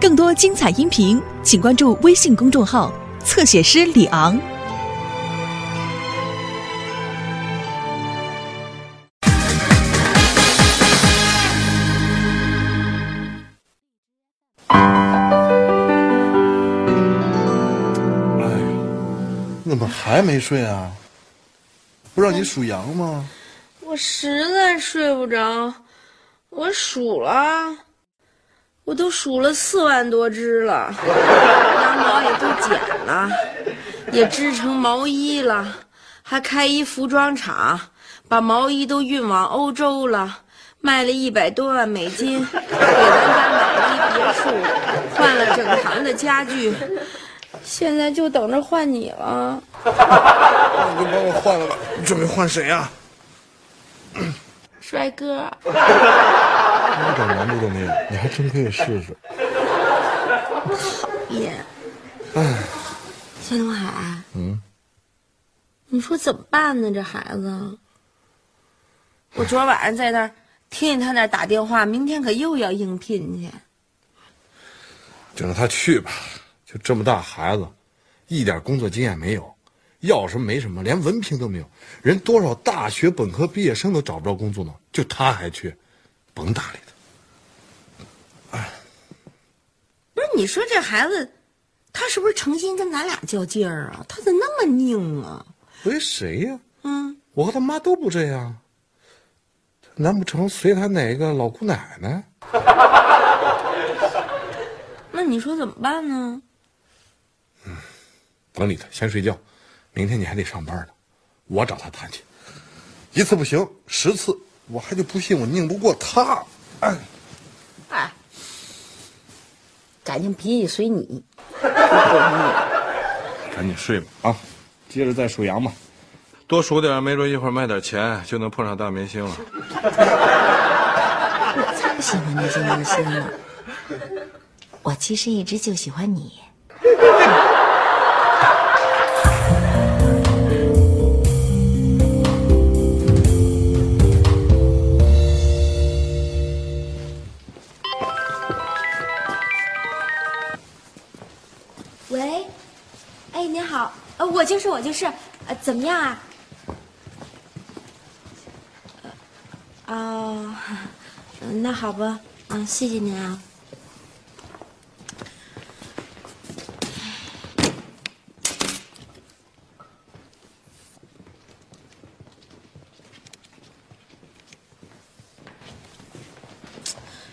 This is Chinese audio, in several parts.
更多精彩音频，请关注微信公众号“侧写师李昂”。哎，你怎么还没睡啊？不让你数羊吗？我实在睡不着，我数了，我都数了四万多只了，羊毛也都剪了，也织成毛衣了，还开一服装厂，把毛衣都运往欧洲了，卖了一百多万美金，给咱家买了一别墅，换了整堂的家具，现在就等着换你了。那你就帮我换了吧。你准备换谁呀、帅哥，一点难度都没有，你还真可以试试。讨厌！哎，谢东海，嗯，你说怎么办呢？这孩子，我昨晚上在那儿听见他那儿打电话，明天可又要应聘去。就让他去吧。就这么大孩子，一点工作经验没有，要什么没什么，连文凭都没有。人多少大学本科毕业生都找不着工作呢，就他还去，甭搭理他。哎不是你说这孩子，他是不是成心跟咱俩较劲儿啊？他咋那么拧啊？随谁呀、嗯，我和他妈都不这样。难不成随他哪个老姑奶奶？那你说怎么办呢？嗯甭理他，先睡觉。明天你还得上班呢，我找他谈去。一次不行，十次，我还就不信我拧不过他。哎，哎，感情脾气随你。赶紧睡吧啊！接着再数羊吧，多数点，没准一会儿卖点钱就能碰上大明星了。我才不喜欢那些明星呢，我其实一直就喜欢你。就是我就是，呃，怎么样啊？呃哦，嗯 那好吧，嗯，谢谢您啊。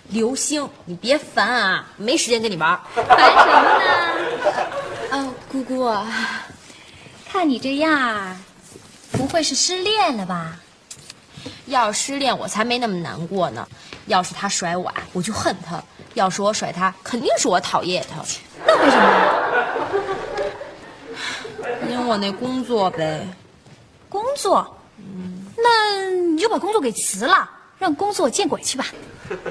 刘星，你别烦啊，没时间跟你玩。烦什么呢？哦，姑姑，看你这样，不会是失恋了吧？要是失恋，我才没那么难过呢。要是他甩我，我就恨他；要是我甩他，肯定是我讨厌他。那为什么？因为我那工作呗。工作？嗯那你就把工作给辞了，让工作见鬼去吧。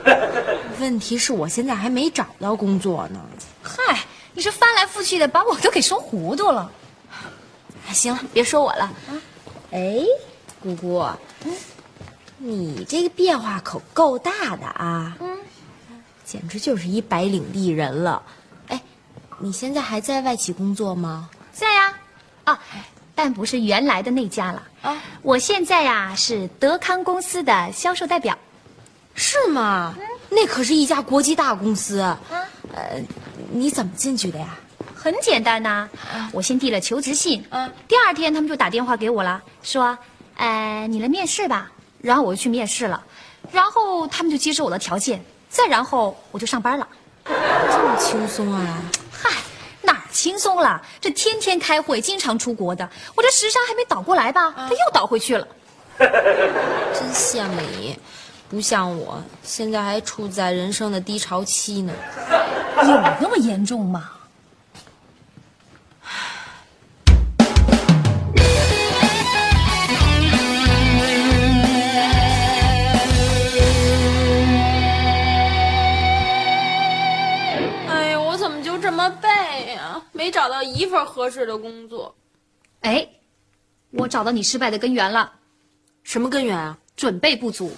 问题是我现在还没找到工作呢。嗨，你这翻来覆去的，把我都给说糊涂了。哎行了，别说我了。啊哎，姑姑，你这个变化可够大的啊！嗯，简直就是一白领丽人了。哎，你现在还在外企工作吗？在呀，啊，但不是原来的那家了。啊，我现在呀是德康公司的销售代表。是吗？那可是一家国际大公司。呃，你怎么进去的呀？很简单呐、我先递了求职信，嗯第二天他们就打电话给我了，说，呃，你来面试吧。然后我就去面试了，然后他们就接受我的条件，再然后我就上班了。这么轻松啊？嗨，哪轻松了？这天天开会，经常出国的，我这时差还没倒过来吧，他又倒回去了。真羡慕你，不像我，现在还处在人生的低潮期呢。有那么严重吗？一份合适的工作。哎，我找到你失败的根源了，什么根源啊？准备不足。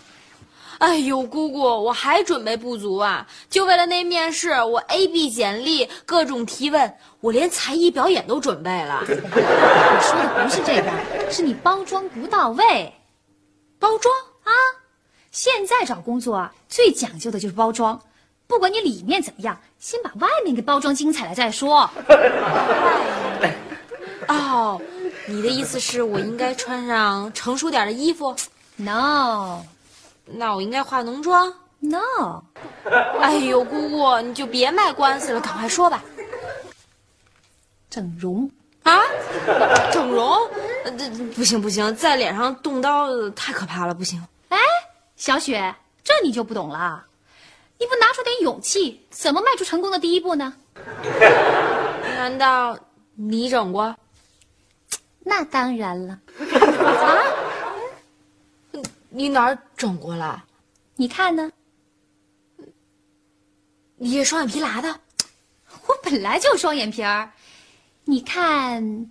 哎呦，姑姑，我还准备不足啊！就为了那面试，我 A B 简历，各种提问，我连才艺表演都准备了。我说的不是这个，是你包装不到位。包装啊，现在找工作啊，最讲究的就是包装。不管你里面怎么样，先把外面给包装精彩了再说。哦，你的意思是我应该穿上成熟点的衣服？No，那我应该化浓妆？No。哎呦，姑姑，你就别卖关子了，赶快说吧。整容啊？整容？这不行不行，在脸上动刀太可怕了，不行。哎，小雪，这你就不懂了。你不拿出点勇气，怎么迈出成功的第一步呢？难道你整过？那当然了。啊？你哪儿整过了？你看呢？你双眼皮拉的？我本来就双眼皮儿。你看，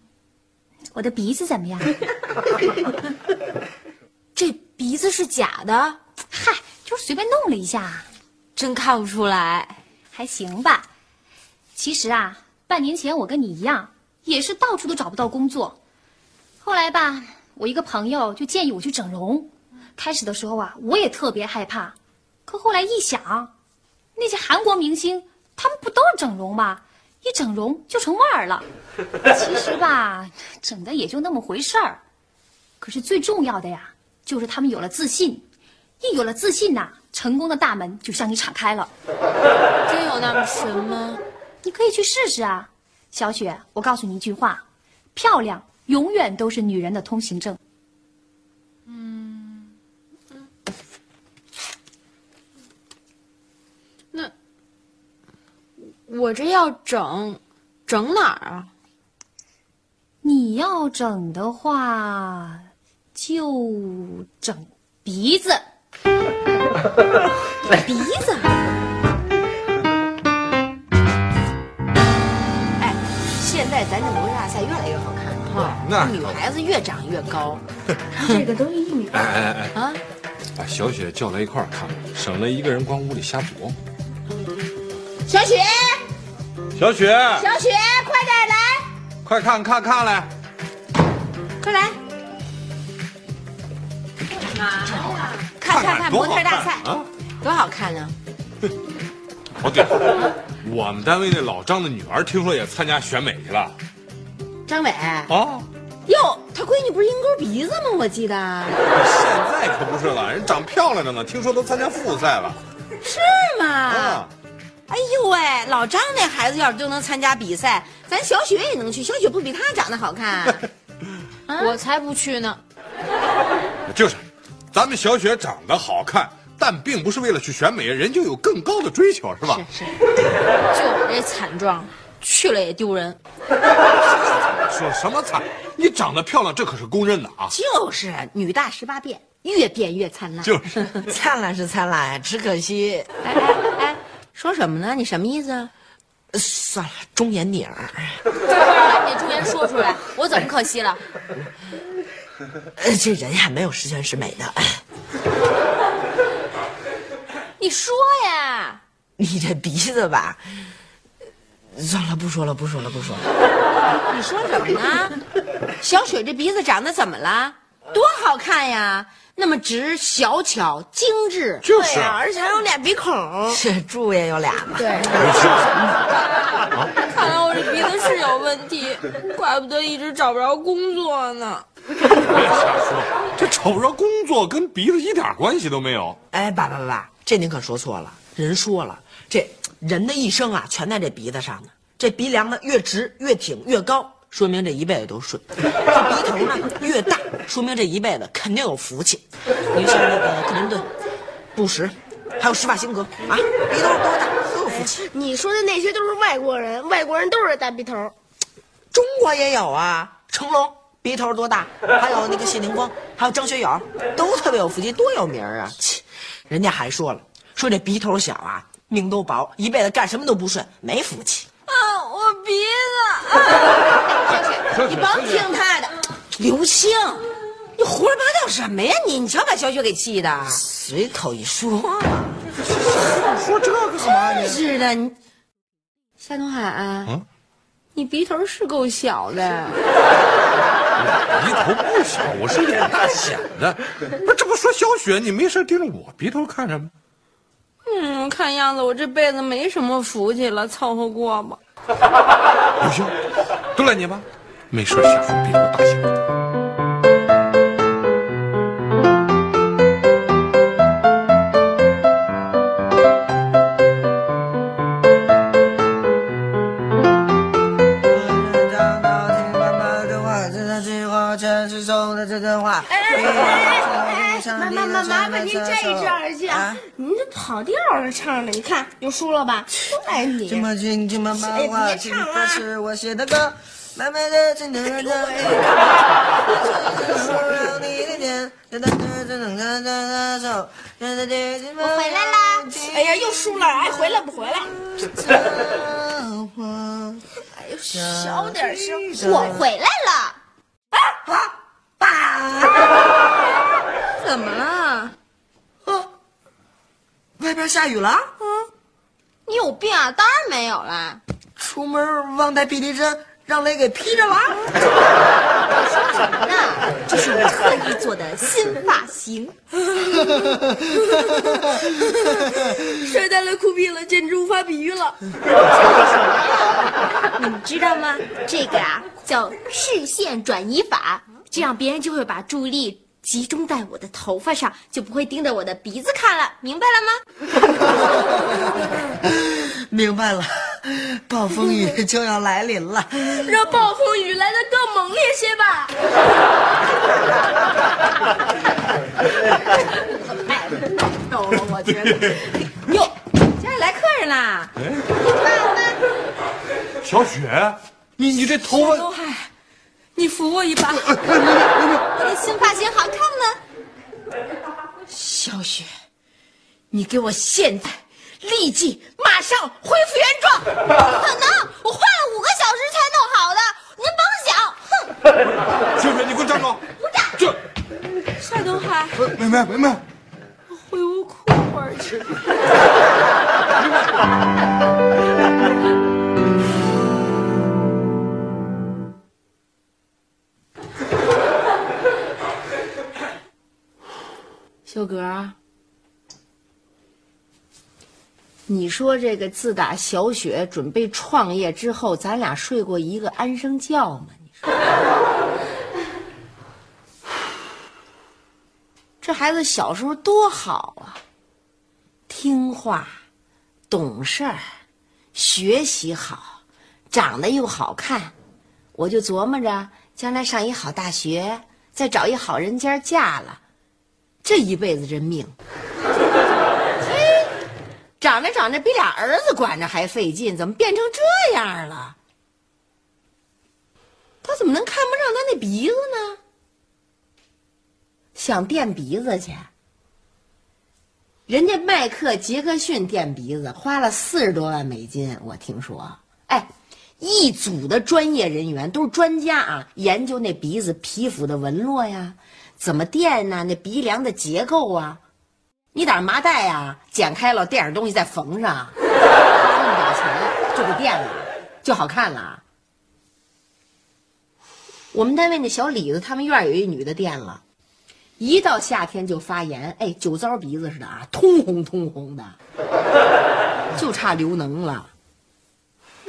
我的鼻子怎么样？这鼻子是假的？嗨，就是随便弄了一下。真看不出来，还行吧。其实啊，半年前我跟你一样，也是到处都找不到工作。后来吧，我一个朋友就建议我去整容。开始的时候啊，我也特别害怕。可后来一想，那些韩国明星，他们不都是整容吗？一整容就成腕儿了。其实吧，整的也就那么回事儿。可是最重要的呀，就是他们有了自信。一有了自信呐。成功的大门就向你敞开了，真有那么神吗？你可以去试试啊，小雪。我告诉你一句话：漂亮永远都是女人的通行证。嗯嗯，那我这要整，整哪儿啊？你要整的话，就整鼻子。鼻子，哎，现在咱这模特大赛越来越好看了哈，那女孩子越长越高，这个都一米。哎哎哎啊，把小雪叫来一块儿看，省得一个人光屋里瞎琢磨。小雪，小雪，小雪，快点来，快看看看来，快来。看看看模特大赛啊，多好看呢！哦对，我们单位那老张的女儿听说也参加选美去了。张伟啊，哟，他闺女不是鹰钩鼻子吗？我记得。现在可不是了，人长漂亮着呢，听说都参加复赛了。是吗？啊！哎呦喂，老张那孩子要是都能参加比赛，咱小雪也能去。小雪不比他长得好看？我才不去呢。就是。咱们小雪长得好看，但并不是为了去选美，人就有更高的追求，是吧？是是。就我这惨状，去了也丢人。说什么惨？你长得漂亮，这可是公认的啊。就是女大十八变，越变越灿烂。就是，灿烂是灿烂，只可惜。哎哎哎，说什么呢？你什么意思？算了，忠言逆耳。把 你忠言说出来，我怎么可惜了？这人呀，没有十全十美的。你说呀，你这鼻子吧，算了，不说了，不说了，不说了。你说什么呢？小雪这鼻子长得怎么了？多好看呀，那么直、小巧、精致。就是啊，而且还有俩鼻孔。是猪也有俩嘛？对。看来我这鼻子是有问题，怪不得一直找不着工作呢。别瞎说，这找不着工作跟鼻子一点关系都没有。哎，爸爸爸爸，这您可说错了。人说了，这人的一生啊，全在这鼻子上呢。这鼻梁呢越直越挺越高，说明这一辈子都顺；这鼻头呢越大，说明这一辈子肯定有福气。你像那个克林顿、布什，还有施瓦辛格啊，鼻头多大都有福气。你说的那些都是外国人，外国人都是大鼻头，中国也有啊，成龙。鼻头多大？还有那个谢霆锋，还有张学友，都特别有福气，多有名啊！切，人家还说了，说这鼻头小啊，命都薄，一辈子干什么都不顺，没福气。啊，我鼻子！你甭听他的，刘星，你胡说八道什么呀你？你瞧把小雪给气的，随口一说，说这个干嘛真？是的，你夏东海啊，你鼻头是够小的，鼻头不小，我是脸大显的。不，这不说小雪，你没事盯着我鼻头看什么？嗯，看样子我这辈子没什么福气了，凑合过吧。不行，都赖你吧，没事瞎说鼻头大显妈妈妈麻烦您摘一只耳机啊！您这跑调了唱的，你看又输了吧？都赖你！这么轻轻慢慢哎话，别唱了是我回来啦！哎呀，又输了！哎，回来不回来？哎呦，小点声！我回来了。怎么了？外边下雨了，你有病啊？当然没有啦。出门忘带避雷针，让雷给劈着了。那这是我特意做的新发型。帅呆了，酷毙了，简直无法比喻了！你们知道吗？这个啊叫视线转移法，这样别人就会把注意力集中在我的头发上，就不会盯着我的鼻子看了。明白了吗？明白了，暴风雨就要来临了。让暴风雨来得更猛烈些吧！逗 了，我觉得。哟，家里来客人啦！小雪，你你这头发东海，你扶我一把。我的新发型好看吗？小雪，你给我现在立即马上恢复原状！不可能，我花了五个小时才弄好的，您甭想。哼，小雪，你给我站住！不站这夏东海，妹妹妹妹，回屋哭会儿去。秀格，你说这个自打小雪准备创业之后，咱俩睡过一个安生觉吗？你说，这孩子小时候多好啊，听话，懂事儿，学习好，长得又好看，我就琢磨着将来上一好大学，再找一好人家嫁了。这一辈子这命，长着长着比俩儿子管着还费劲，怎么变成这样了？他怎么能看不上他那鼻子呢？想垫鼻子去？人家迈克杰克逊垫鼻子花了四十多万美金，我听说。哎，一组的专业人员都是专家啊，研究那鼻子皮肤的纹络呀。怎么垫呢？那鼻梁的结构啊，你打麻袋呀、剪开了垫点东西再缝上，花那么点钱就给垫了，就好看了。我们单位那小李子他们院有一女的垫了，一到夏天就发炎，哎，酒糟鼻子似的啊，通红通红的，就差刘能了。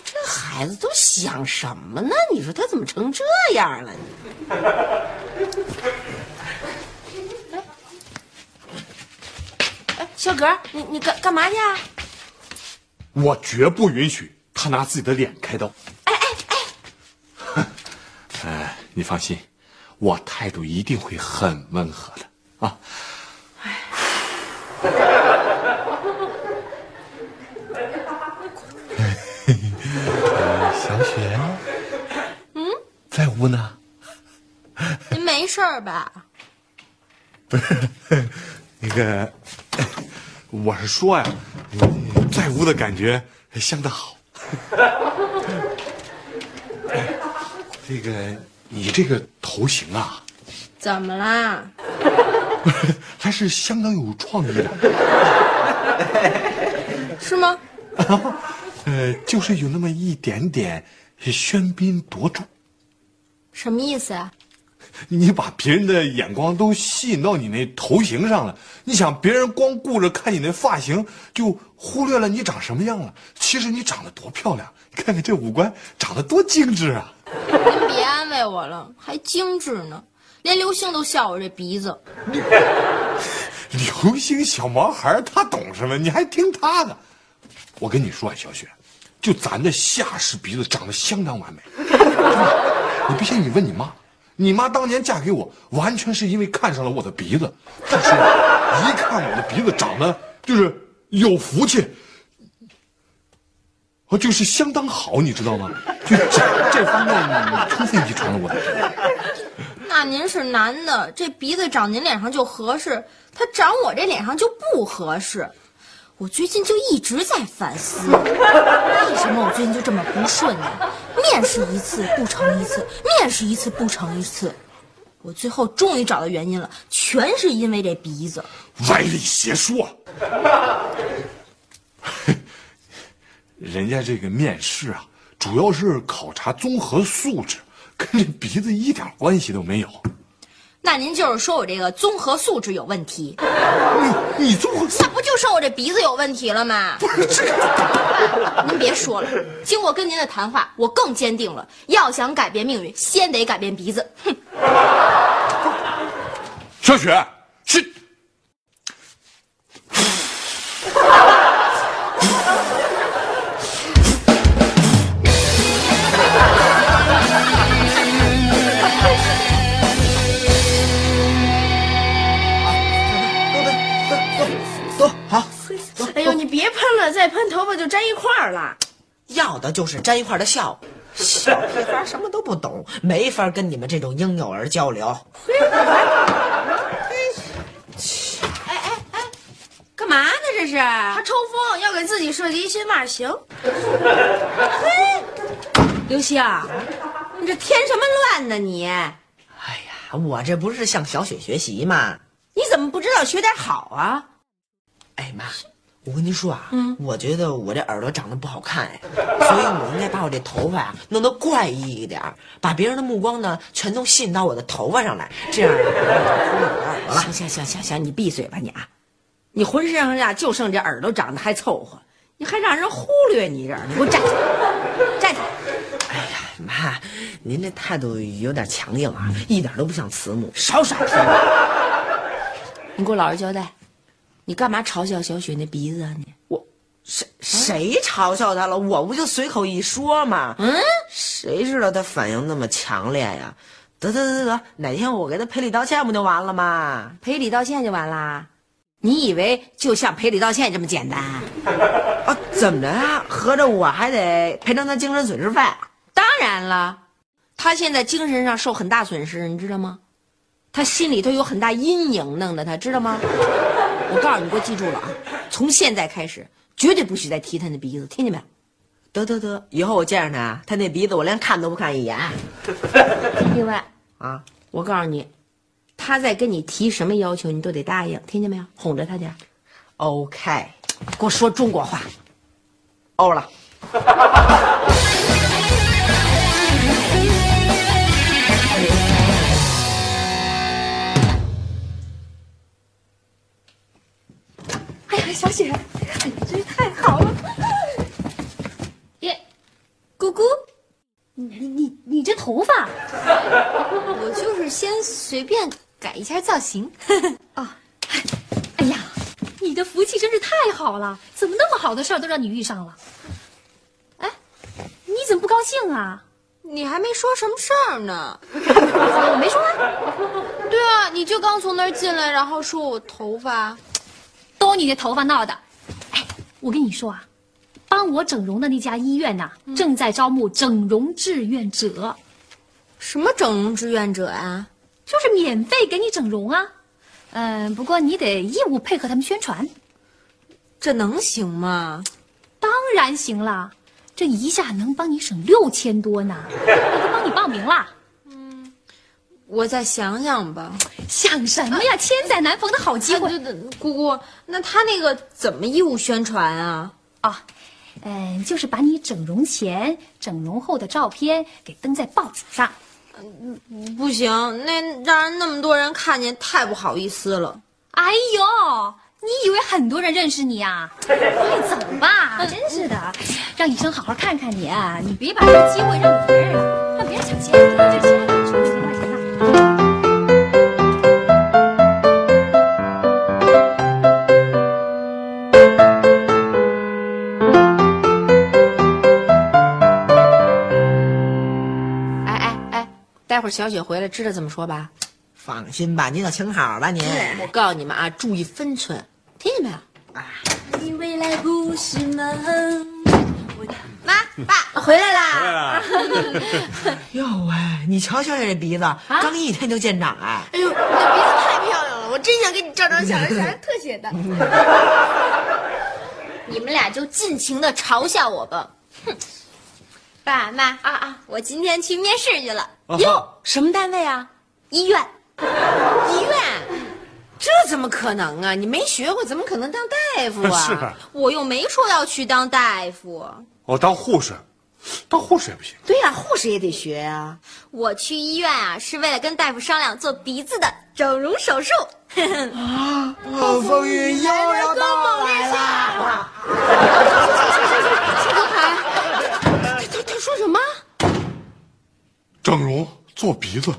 这孩子都想什么呢？你说他怎么成这样了？你哎，小葛，你你干干嘛去啊？我绝不允许他拿自己的脸开刀。哎哎哎！哎，你放心，我态度一定会很温和的啊。小雪，嗯，在屋呢。您没事儿吧？不是，那个，我是说呀，在屋的感觉相当好。哎这个，你这个头型啊，怎么啦？还是相当有创意的。是吗？呃，就是有那么一点点喧宾夺主。什么意思啊？你把别人的眼光都吸引到你那头型上了，你想别人光顾着看你那发型，就忽略了你长什么样了。其实你长得多漂亮，你看看这五官长得多精致啊！您别安慰我了，还精致呢，连刘星都笑我这鼻子。刘星小毛孩他懂什么？你还听他的？我跟你说啊，小雪，就咱这下士鼻子长得相当完美。你不信，你问你妈。你妈当年嫁给我，完全是因为看上了我的鼻子。她说，一看我的鼻子长得就是有福气，哦，就是相当好，你知道吗？就这这方面，你充分遗传了我的。那您是男的，这鼻子长您脸上就合适，他长我这脸上就不合适。我最近就一直在反思，为什么我最近就这么不顺呢？面试一次不成一次，面试一次不成一次，我最后终于找到原因了，全是因为这鼻子。歪理邪说，人家这个面试啊，主要是考察综合素质，跟这鼻子一点关系都没有。那您就是说我这个综合素质有问题？你你综合那不就剩我这鼻子有问题了吗？不是这个，您别说了，经过跟您的谈话，我更坚定了，要想改变命运，先得改变鼻子。哼，小雪是。了，再喷头发就粘一块儿了。要的就是粘一块儿的笑。小屁孩什么都不懂，没法跟你们这种婴幼儿交流。哎哎哎干嘛呢？这是？他抽风，要给自己设计一新发型。刘星，你这添什么乱呢？你哎呀，我这不是向小雪学习吗？你怎么不知道学点好啊？哎妈，我跟您说啊，我觉得我这耳朵长得不好看哎，所以我应该把我这头发呀弄得怪异一点，把别人的目光呢全都吸引到我的头发上来，这样啊我就忽略我的耳朵了。行行行行行，你闭嘴吧你啊！你浑身上下就剩这耳朵长得还凑合，你还让人忽略你这儿，你给我站起来，站起来！哎呀，妈，您这态度有点强硬啊，一点都不像慈母。少耍贫！你给我老实交代，你干嘛嘲笑小雪那鼻子啊你？我谁谁嘲笑她了？我不就随口一说嘛。嗯，谁知道她反应那么强烈呀？得得得得，哪天我给她赔礼道歉不就完了吗？赔礼道歉就完啦？你以为就像赔礼道歉这么简单？啊，怎么着啊？合着我还得赔偿她精神损失费？当然了，她现在精神上受很大损失，你知道吗？她心里头有很大阴影，弄得她知道吗？我告诉你，给我记住了啊！从现在开始，绝对不许再提他那鼻子，听见没有？得得得，以后我见着他，他那鼻子我连看都不看一眼。另外，啊，我告诉你，他在跟你提什么要求，你都得答应，听见没有？哄着他点，OK，给我说中国话。欧了。小雪，哎，真是太好了！耶，姑姑，你你你这头发，我就是先随便改一下造型。哎呀，你的福气真是太好了，怎么那么好的事儿都让你遇上了？哎，你怎么不高兴啊？你还没说什么事儿呢。我没说啊，对啊，你就刚从那儿进来，然后说我头发。都你这头发闹的。哎，我跟你说啊，帮我整容的那家医院呐、正在招募整容志愿者，什么整容志愿者啊、就是免费给你整容啊。嗯、不过你得义务配合他们宣传。这能行吗？当然行了，这一下能帮你省六千多呢，我都帮你报名了。我再想想吧。想什么呀？千载难逢的好机会。姑姑，那他那个怎么义务宣传啊？啊，嗯，就是把你整容前、整容后的照片给登在报纸上。嗯不行，那让人那么多人看见，太不好意思了。哎呦，你以为很多人认识你呀？快走吧，真是的，让医生好好看看你啊！你别把这个机会让给别人了，让别人抢先，会儿小雪回来，知道怎么说吧？放心吧，您就请好吧，您。我告诉你们啊，注意分寸，听见没有？啊你未来不是梦。妈爸回来啦！哟喂，你瞧瞧这鼻子，刚一天就见长哎。哎呦，你的鼻子太漂亮了，我真想给你照张相，而且还是特写的。你们俩就尽情的嘲笑我吧。哼，爸妈啊啊，我今天去面试去了，哟，什么单位啊？医院。医院？这怎么可能啊？你没学过，怎么可能当大夫啊？是啊，我又没说要去当大夫，我当护士，当护士也不行。对呀、护士也得学呀、我去医院啊是为了跟大夫商量做鼻子的整容手术。啊暴风雨又要到来了。他他他说什么？整容做鼻子，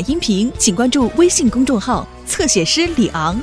音频，请关注微信公众号“侧写师李昂”。